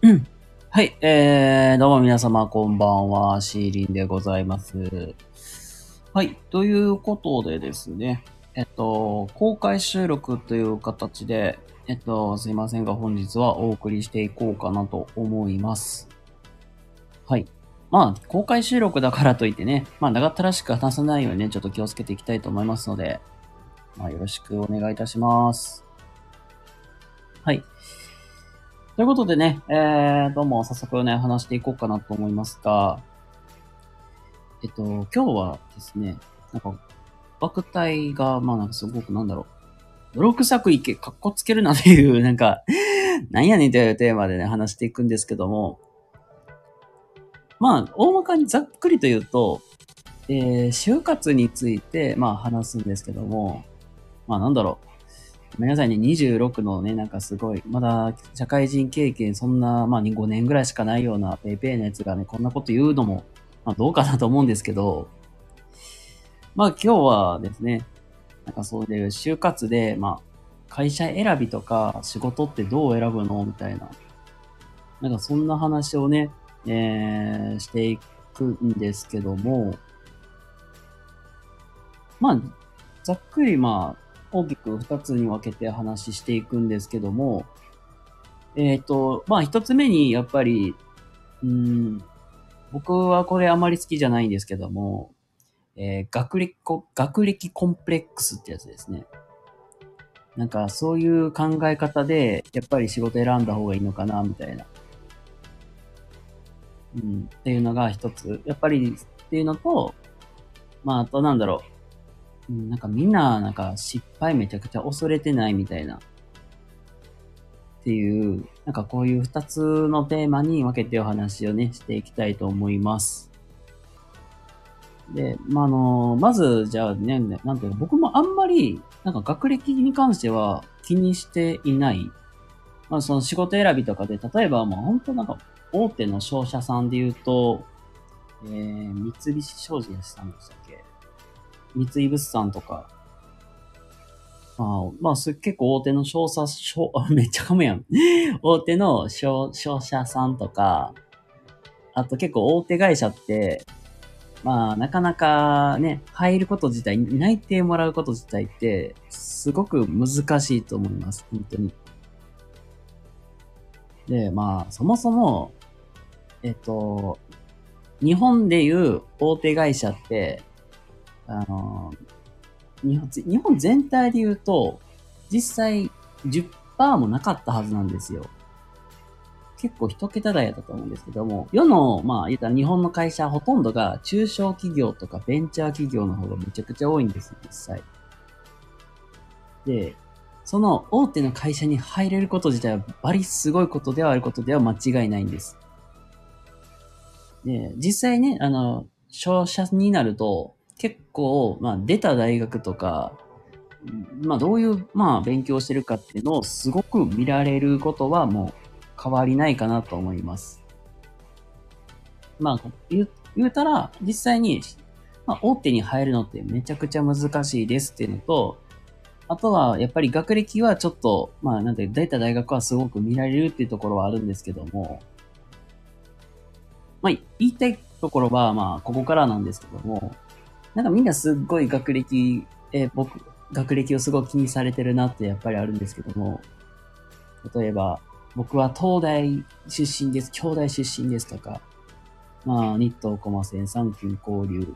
うん。はい、えー、どうも皆様こんばんは、シーリンでございます。はい、ということでですね、えっと、公開収録という形で、えっと、すいませんが本日はお送りしていこうかなと思います。はい。まあ、公開収録だからといってね、まあ、長ったらしく話さないようにね、ちょっと気をつけていきたいと思いますので、まあ、よろしくお願いいたします。はい。ということでね、えー、どうも早速ね、話していこうかなと思いますが、えっと、今日はですね、なんか、爆体が、まあなんかすごくなんだろう、泥臭くいけ、かっこつけるなっていう、なんか、なんやねんというテーマでね、話していくんですけども、まあ、大まかにざっくりと言うと、えー、就活について、まあ話すんですけども、まあなんだろう、ごめんなさいね、26のね、なんかすごい、まだ社会人経験そんな、まあ5年ぐらいしかないようなペイペイのやつがね、こんなこと言うのも、まあどうかなと思うんですけど、まあ今日はですね、なんかそういう就活で、まあ会社選びとか仕事ってどう選ぶの？みたいな。なんかそんな話をね、えー、していくんですけども、まあ、ざっくりまあ、大きく二つに分けて話していくんですけども、えっ、と、まあ一つ目にやっぱり、うん、僕はこれあまり好きじゃないんですけども、えー学歴、学歴コンプレックスってやつですね。なんかそういう考え方で、やっぱり仕事選んだ方がいいのかな、みたいな。うん、っていうのが一つ。やっぱりっていうのと、まああとなんだろう。なんかみんな、なんか失敗めちゃくちゃ恐れてないみたいな。っていう、なんかこういう二つのテーマに分けてお話をね、していきたいと思います。で、まあ、あの、まず、じゃあね、なんていうか、僕もあんまり、なんか学歴に関しては気にしていない。まあ、その仕事選びとかで、例えばもう本当なんか、大手の商社さんで言うと、えー、三菱商事さんでしたっけ三井物産とか、あまあ、それ結構大手の商社、商、あ めっちゃ噛むやん。大手の商、商社さんとか、あと結構大手会社って、まあ、なかなかね、入ること自体、内定もらうこと自体って、すごく難しいと思います。本当に。で、まあ、そもそも、えっと、日本でいう大手会社って、あの、日本日本全体で言うと、実際10%もなかったはずなんですよ。結構一桁台やったと思うんですけども、世の、まあ言ったら日本の会社ほとんどが中小企業とかベンチャー企業の方がめちゃくちゃ多いんですよ、実際。で、その大手の会社に入れること自体はバリすごいことではあることでは間違いないんです。で、実際ね、あの、商社になると、結構、まあ、出た大学とか、まあ、どういう、まあ、勉強してるかっていうのをすごく見られることはもう変わりないかなと思います。まあ、言う、言うたら、実際に、まあ、大手に入るのってめちゃくちゃ難しいですっていうのと、あとは、やっぱり学歴はちょっと、まあ、なんて、出た大学はすごく見られるっていうところはあるんですけども、まあ、言いたいところは、まあ、ここからなんですけども、なんかみんなすっごい学歴、えー僕、学歴をすごい気にされてるなってやっぱりあるんですけども、例えば、僕は東大出身です、京大出身ですとか、まあ、日東駒線、三級交流、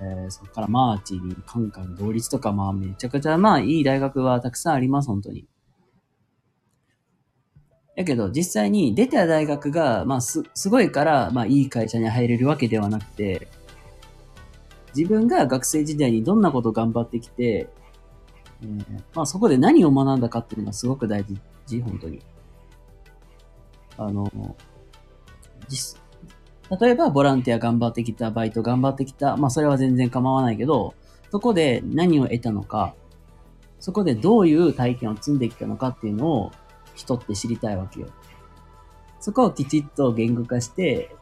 えー、そこからマーチに、カンカン、同率とか、まあ、めちゃくちゃ、まあ、いい大学はたくさんあります、本当に。だけど、実際に出た大学が、まあ、す、すごいから、まあ、いい会社に入れるわけではなくて、自分が学生時代にどんなこと頑張ってきて、えーまあそこで何を学んだかっていうのがすごく大事、本当に。あの、実、例えばボランティア頑張ってきた、バイト頑張ってきた、まあそれは全然構わないけど、そこで何を得たのか、そこでどういう体験を積んできたのかっていうのを人って知りたいわけよ。そこをきちっと言語化して、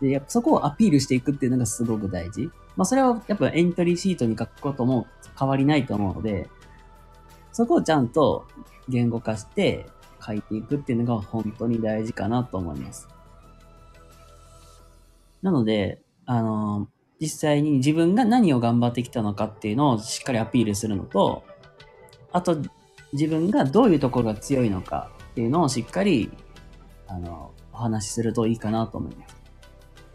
で、やっぱそこをアピールしていくっていうのがすごく大事。まあそれはやっぱエントリーシートに書くことも変わりないと思うので、そこをちゃんと言語化して、書いていくっていうのが本当に大事かなと思います。なので、あの、実際に自分が何を頑張ってきたのかっていうのをしっかりアピールするのと、あと、自分がどういうところが強いのかっていうのをしっかり、あの、お話しするといいかなと思います。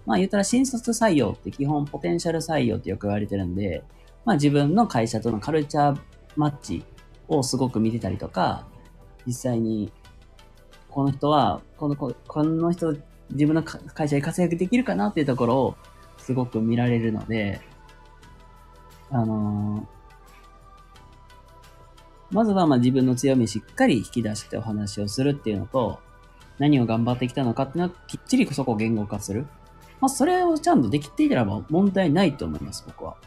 まあ言ったら新卒採用って基本ポテンシャル採用ってよく言われてるんで、まあ自分の会社とのカルチャーマッチをすごく見てたりとか、実際に、この人は、この、この人、自分の会社で活躍できるかなっていうところをすごく見られるので、あのーまずはまあ自分の強みしっかり引き出してお話をするっていうのと、何を頑張ってきたのかっていうのはきっちりそこを言語化する。まあそれをちゃんとできていたらば問題ないと思います、僕は。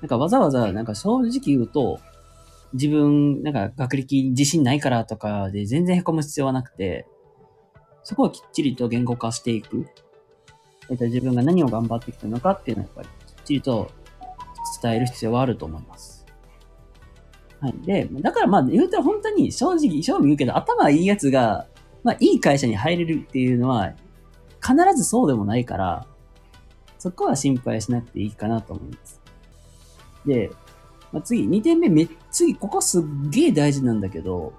なんかわざわざなんか正直言うと、自分、なんか学歴自信ないからとかで全然凹む必要はなくて、そこをきっちりと言語化していく。えっと、自分が何を頑張ってきたのかっていうのはやっぱりきっちりと伝える必要はあると思います。はい。で、だからまあ言うたら本当に正直、正味言うけど頭いいやつが、まあいい会社に入れるっていうのは必ずそうでもないから、そこは心配しなくていいかなと思います。で、まあ、次、2点目め、次、ここすっげえ大事なんだけど、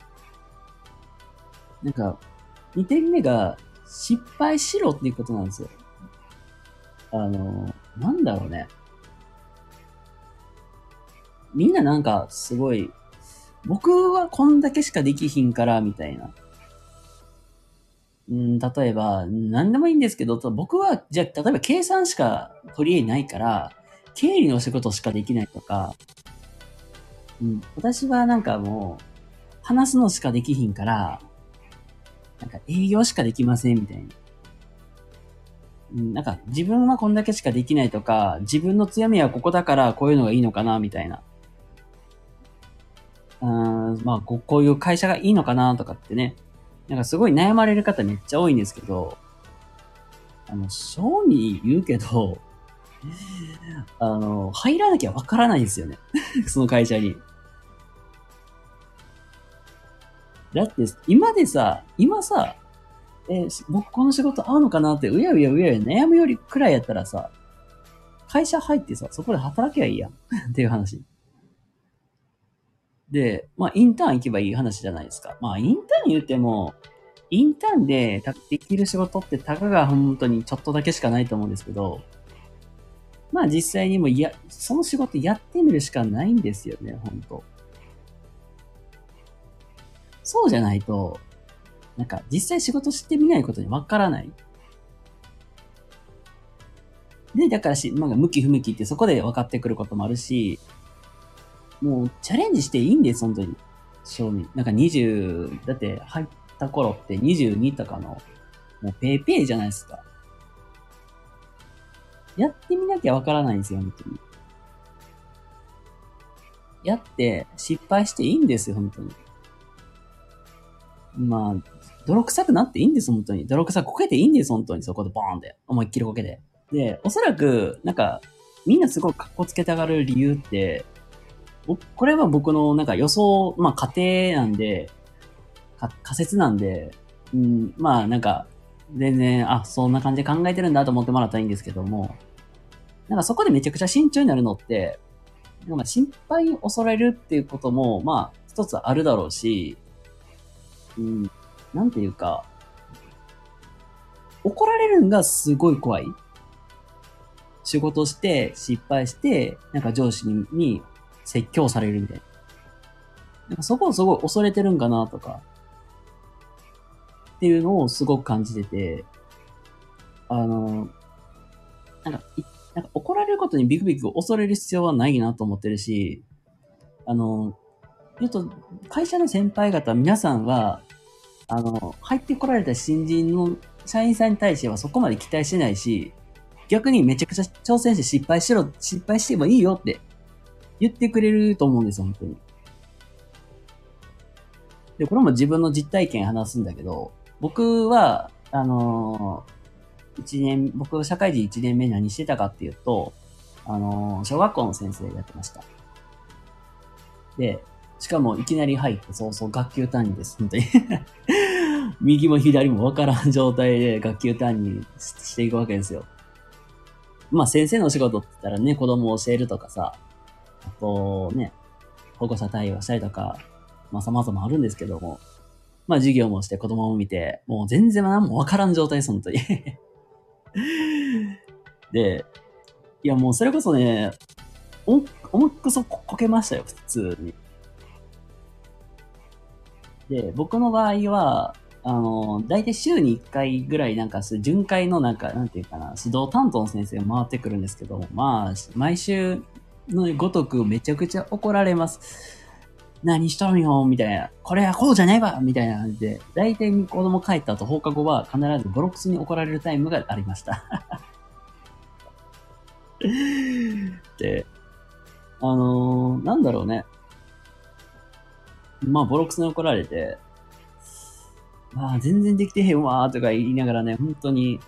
なんか、2点目が失敗しろっていうことなんですよ。あの、なんだろうね。みんななんかすごい、僕はこんだけしかできひんから、みたいな。うん、例えば、何でもいいんですけど、僕は、じゃあ、例えば計算しか取り柄ないから、経理の仕事しかできないとか、うん、私はなんかもう、話すのしかできひんから、なんか営業しかできませんみたいな。うん、なんか自分はこんだけしかできないとか、自分の強みはここだからこういうのがいいのかなみたいな。うん、まあ、こういう会社がいいのかなとかってね。なんかすごい悩まれる方めっちゃ多いんですけど、あの、正味言うけど、あの、入らなきゃわからないんですよね。その会社に。だって、今でさ、今さ、えー僕この仕事合うのかなって、うやうやうやうや悩むよりくらいやったらさ、会社入ってさ、そこで働けばいいやん。っていう話。で、まあ、インターン行けばいい話じゃないですか。まあ、インターン言っても、インターンでできる仕事ってたかが本当にちょっとだけしかないと思うんですけど、まあ実際にもや、その仕事やってみるしかないんですよね、本当そうじゃないと、なんか実際仕事してみないことにわからない。で、だからし、まあ、向き不向きってそこで分かってくることもあるし、もうチャレンジしていいんです、本当に。正味。なんか20、だって入った頃って22とかの、もうペーペーじゃないですか。やってみなきゃわからないんですよ、本当に。やって失敗していいんですよ、本当に。まあ、泥臭くなっていいんです、本当に。泥臭くこけていいんです、本当に。そこでボーンって。思いっきりこけて。で、おそらく、なんか、みんなすごい格好つけたがる理由って、これは僕のなんか予想、まあ仮定なんで、仮説なんで、うん、まあなんか、全然、あ、そんな感じで考えてるんだと思ってもらったらいいんですけども、なんかそこでめちゃくちゃ慎重になるのって、なんか心配を恐れるっていうことも、まあ、一つあるだろうし、うん、なんていうか、怒られるんがすごい怖い。仕事して、失敗して、なんか上司に説教されるみたいな。なんかそこをすごい恐れてるんかなとか、っていうのをすごく感じてて、あの、なんか、なんか怒られることにビクビク恐れる必要はないなと思ってるし、あの、言うと、会社の先輩方、皆さんは、あの、入ってこられた新人の社員さんに対してはそこまで期待してないし、逆にめちゃくちゃ挑戦して失敗しろ、失敗してもいいよって言ってくれると思うんですよ、本当に。で、これも自分の実体験話すんだけど、僕は、あのー一年、僕は社会人一年目何してたかっていうと、あのー小学校の先生やってました。で、しかもいきなり入ってそうそう学級担任です。本当に。右も左もわからん状態で学級担任していくわけですよ。まあ先生の仕事って言ったらね、子供を教えるとかさ、あとね、保護者対応したりとか、まあ様々あるんですけども、まあ授業もして子供も見て、もう全然何もわからん状態です、本当に。で、いやもうそれこそね、お、思いっくそこけましたよ、普通に。で、僕の場合は、あの、大体週に1回ぐらいなんか、巡回のなんか、なんていうかな、指導担当の先生が回ってくるんですけど、まあ、毎週のごとくめちゃくちゃ怒られます。何しとるよみたいな。これはこうじゃないわみたいな感じで、大体子供帰った後放課後は必ずボロクスに怒られるタイムがありました。で、あのー、なんだろうね。まあ、ボロクスに怒られて、まあ、全然できてへんわーとか言いながらね、本当に。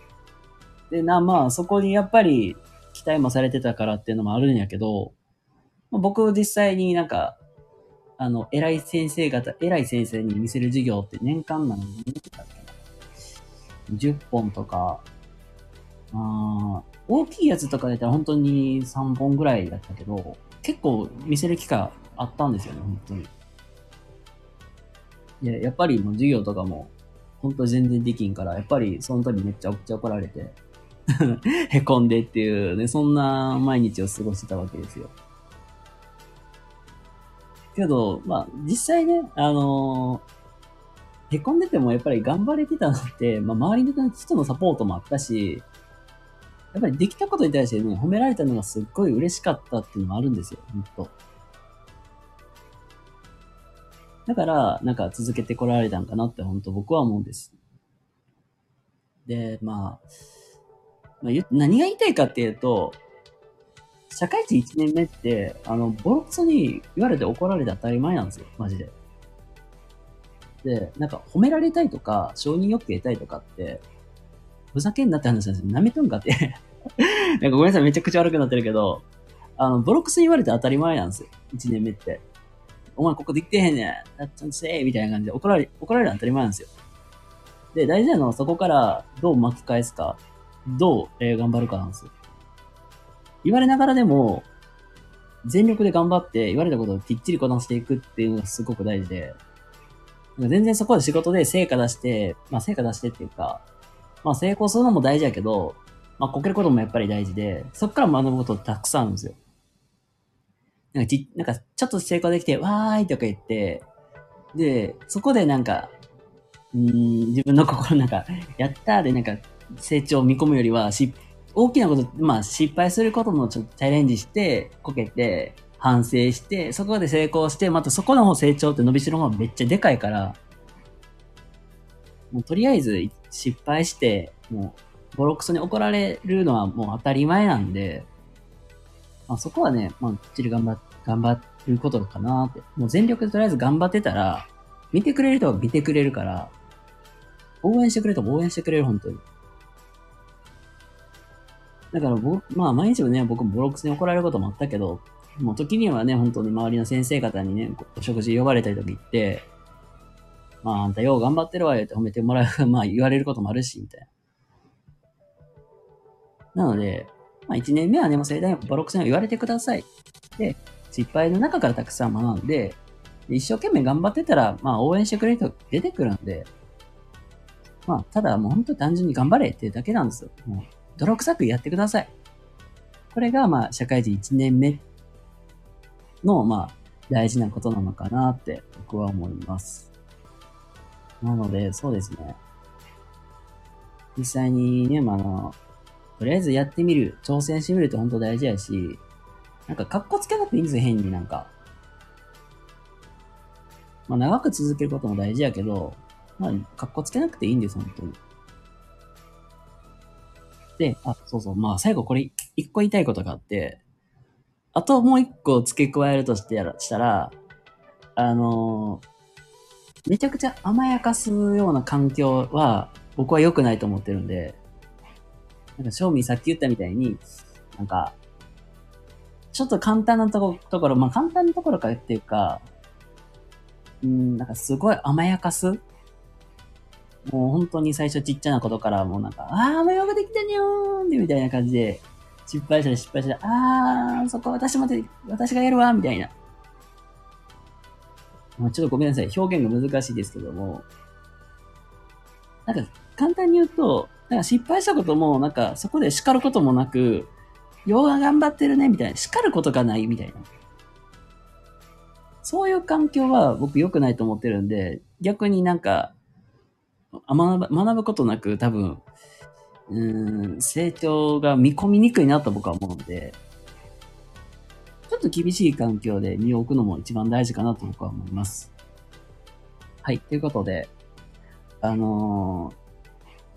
で、な、まあ、そこにやっぱり期待もされてたからっていうのもあるんやけど、僕実際になんか、あの、偉い先生方、偉い先生に見せる授業って年間何本だっけな ?10 本とか、あ大きいやつとかだったら本当に3本ぐらいだったけど、結構見せる機会あったんですよね、本当に。いや、やっぱりもう授業とかも、本当全然できんから、やっぱりその時めっちゃ怒られて へこんでっていうね、そんな毎日を過ごしてたわけですよ。けど、まあ、実際ね、あのー、へこんでてもやっぱり頑張れてたのって、まあ、周りの人のサポートもあったし、やっぱりできたことに対してね、褒められたのがすっごい嬉しかったっていうのもあるんですよ、ほんと。だから、なんか続けてこられたんかなって本当僕は思うんです。で、まあ、まあ、何が言いたいかっていうと、社会人1年目って、あの、ボロクソに言われて怒られて当たり前なんですよ、マジで。で、なんか褒められたいとか、承認欲求得たいとかって、ふざけんなって話なんですよ。舐めとんかって なんかごめんなさい、めちゃくちゃ悪くなってるけど、あの、ボロクソに言われて当たり前なんですよ。1年目って。お前ここできてへんねん。たっちゃんせえみたいな感じで怒られ、怒られる当たり前なんですよ。で、大事なのはそこからどう巻き返すか、どう、えー、頑張るかなんですよ。言われながらでも、全力で頑張って言われたことをきっちりこなしていくっていうのがすごく大事で、全然そこで仕事で成果出して、まあ成果出してっていうか、まあ成功するのも大事やけど、まあこけることもやっぱり大事で、そこから学ぶことたくさんあるんですよ。なんかち、なんかちょっと成功できて、わーいとか言って、で、そこでなんか、うん、自分の心なんか、やったーでなんか成長を見込むよりは、し、大きなこと、まあ失敗することもちょっとチャレンジして、こけて、反省して、そこで成功して、またそこの方成長って伸びしろもめっちゃでかいから、もうとりあえず失敗して、もう、ボロクソに怒られるのはもう当たり前なんで、まあ、そこはね、まあ、きっちり頑張、頑張ることかなって。もう全力でとりあえず頑張ってたら、見てくれる人は見てくれるから、応援してくれる人も応援してくれる、本当に。だから僕、まあ毎日もね、僕ボロクスに怒られることもあったけど、もう時にはね、本当に周りの先生方にね、お食事呼ばれたりとか言って、まああんたよう頑張ってるわよって褒めてもらう、まあ言われることもあるし、みたいな。なので、まあ、1年目はね、もう盛大にボロクソに言われてください。で、失敗の中からたくさん学んで、一生懸命頑張ってたら、まあ、応援してくれる人出てくるんで、まあ、ただもう本当に単純に頑張れっていうだけなんですよ。もう、泥臭くやってください。これが、まあ、社会人1年目の、まあ、大事なことなのかなって僕は思います。なので、そうですね。実際にね、まあ、の、とりあえずやってみる、挑戦してみるって本当大事やし、なんか格好つけなくていいんですよ、変になんか。まあ長く続けることも大事やけど、まあ格好つけなくていいんです、本当に。で、あ、そうそう、まあ最後これ一個言いたいことがあって、あともう一個付け加えるとしてやら、したら、あのー、めちゃくちゃ甘やかすような環境は僕は良くないと思ってるんで、なんか、正味さっき言ったみたいに、なんか、ちょっと簡単なところ、まあ簡単なところかっていうか、うん、なんかすごい甘やかす。もう本当に最初ちっちゃなことからもうなんか、あー、甘やかできたにょーんってみたいな感じで、失敗したら失敗したら、あー、そこ私まで、私がやるわみたいな。まあ、ちょっとごめんなさい。表現が難しいですけども、なんか簡単に言うと、なんか失敗したことも、なんかそこで叱ることもなく、よう頑張ってるね、みたいな。叱ることがない、みたいな。そういう環境は僕良くないと思ってるんで、逆になんか、学ぶことなく多分、うん、成長が見込みにくいなと僕は思うので、ちょっと厳しい環境で身を置くのも一番大事かなと僕は思います。はい、ということで、あのー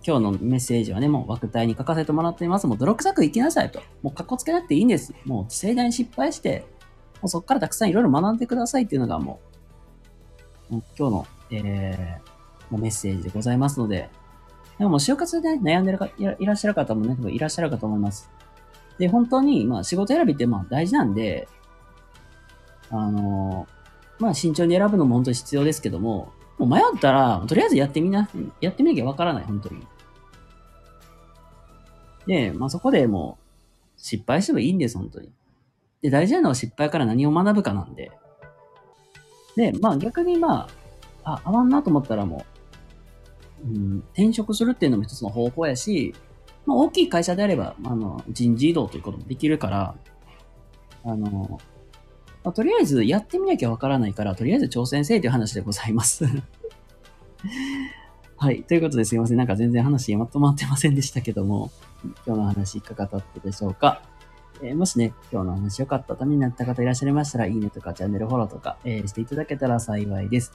今日のメッセージはね、もう枠体に書かせてもらっています。もう泥臭く生きなさいと。もう格好つけなくていいんです。もう盛大に失敗して、もうそこからたくさんいろいろ学んでくださいっていうのがもう、もう今日の、えー、メッセージでございますので、でももう就活で、悩んでるかいらっしゃる方もね、いらっしゃるかと思います。で、本当に、まあ仕事選びってまあ大事なんで、あのーまあ慎重に選ぶのも本当に必要ですけども、もう迷ったら、とりあえずやってみな、やってみなきゃわからない、本当に。で、まあそこでもう、失敗してもいいんです、本当に。で、大事なのは失敗から何を学ぶかなんで。で、まあ逆にまあ、あ、合わんなと思ったらもう、うん、転職するっていうのも一つの方法やし、まあ大きい会社であれば、あの、人事異動ということもできるから、あの、まあ、とりあえずやってみなきゃわからないから、とりあえず挑戦せいという話でございます。はい。ということですいません。なんか全然話まとまってませんでしたけども、今日の話いかがだったでしょうか？えーもしね、今日の話良かったためになった方いらっしゃいましたら、いいねとかチャンネルフォローとか、えーしていただけたら幸いです。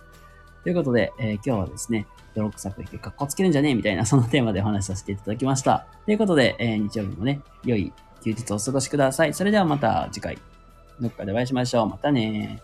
ということで、えー今日はですね、泥臭くてかっこつけるんじゃねえみたいな、そのテーマでお話しさせていただきました。ということで、えー日曜日もね、良い休日をお過ごしください。それではまた次回、どっかでお会いしましょう。またね